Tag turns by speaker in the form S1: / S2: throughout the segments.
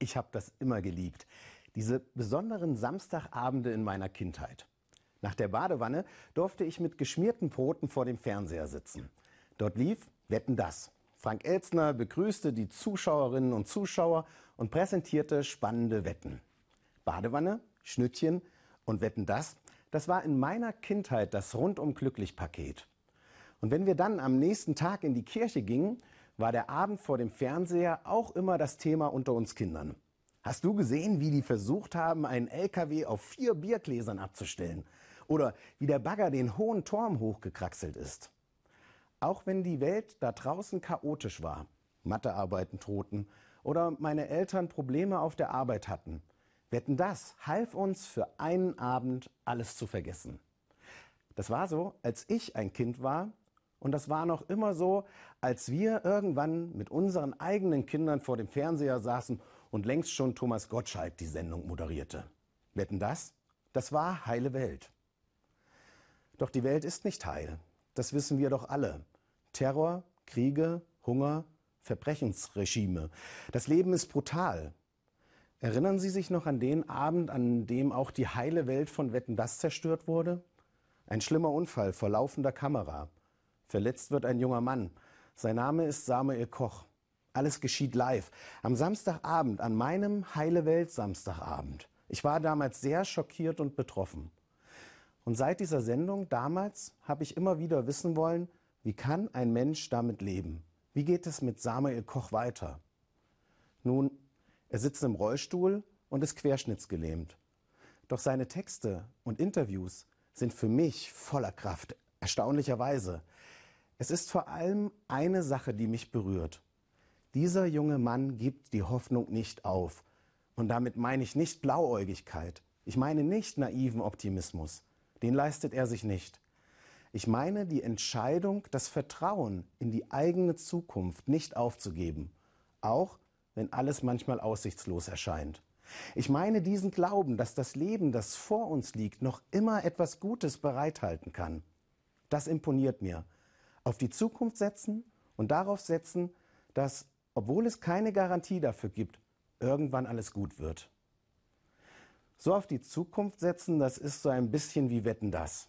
S1: ich habe das immer geliebt. Diese besonderen Samstagabende in meiner Kindheit. Nach der Badewanne durfte ich mit geschmierten Broten vor dem Fernseher sitzen. Dort lief Wetten das. Frank Elzner begrüßte die Zuschauerinnen und Zuschauer und präsentierte spannende Wetten. Badewanne, Schnittchen und Wetten das, das war in meiner Kindheit das rundum glücklich Paket. Und wenn wir dann am nächsten Tag in die Kirche gingen, war der Abend vor dem Fernseher auch immer das Thema unter uns Kindern. Hast du gesehen, wie die versucht haben, einen LKW auf vier Biergläsern abzustellen? Oder wie der Bagger den hohen Turm hochgekraxelt ist? Auch wenn die Welt da draußen chaotisch war, Mathearbeiten drohten oder meine Eltern Probleme auf der Arbeit hatten, wetten das half uns für einen Abend alles zu vergessen. Das war so, als ich ein Kind war und das war noch immer so, als wir irgendwann mit unseren eigenen Kindern vor dem Fernseher saßen und längst schon Thomas Gottschalk die Sendung moderierte. Wetten das? Das war heile Welt. Doch die Welt ist nicht heil. Das wissen wir doch alle. Terror, Kriege, Hunger, Verbrechensregime. Das Leben ist brutal. Erinnern Sie sich noch an den Abend, an dem auch die heile Welt von Wetten das zerstört wurde? Ein schlimmer Unfall vor laufender Kamera. Verletzt wird ein junger Mann. Sein Name ist Samuel Koch. Alles geschieht live. Am Samstagabend, an meinem Heile Welt Samstagabend. Ich war damals sehr schockiert und betroffen. Und seit dieser Sendung damals habe ich immer wieder wissen wollen, wie kann ein Mensch damit leben? Wie geht es mit Samuel Koch weiter? Nun, er sitzt im Rollstuhl und ist querschnittsgelähmt. Doch seine Texte und Interviews sind für mich voller Kraft, erstaunlicherweise. Es ist vor allem eine Sache, die mich berührt. Dieser junge Mann gibt die Hoffnung nicht auf. Und damit meine ich nicht Blauäugigkeit. Ich meine nicht naiven Optimismus. Den leistet er sich nicht. Ich meine die Entscheidung, das Vertrauen in die eigene Zukunft nicht aufzugeben, auch wenn alles manchmal aussichtslos erscheint. Ich meine diesen Glauben, dass das Leben, das vor uns liegt, noch immer etwas Gutes bereithalten kann. Das imponiert mir auf die Zukunft setzen und darauf setzen, dass, obwohl es keine Garantie dafür gibt, irgendwann alles gut wird. So auf die Zukunft setzen, das ist so ein bisschen wie Wetten das.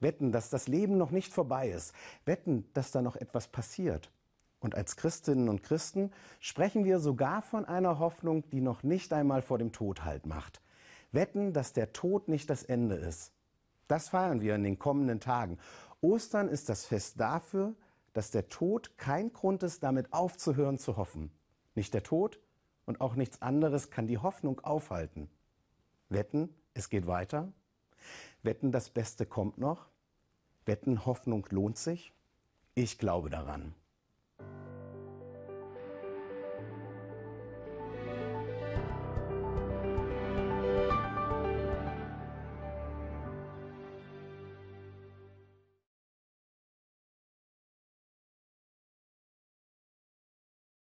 S1: Wetten, dass das Leben noch nicht vorbei ist. Wetten, dass da noch etwas passiert. Und als Christinnen und Christen sprechen wir sogar von einer Hoffnung, die noch nicht einmal vor dem Tod Halt macht. Wetten, dass der Tod nicht das Ende ist. Das feiern wir in den kommenden Tagen. Ostern ist das Fest dafür, dass der Tod kein Grund ist, damit aufzuhören zu hoffen. Nicht der Tod und auch nichts anderes kann die Hoffnung aufhalten. Wetten, es geht weiter? Wetten, das Beste kommt noch? Wetten, Hoffnung lohnt sich? Ich glaube daran.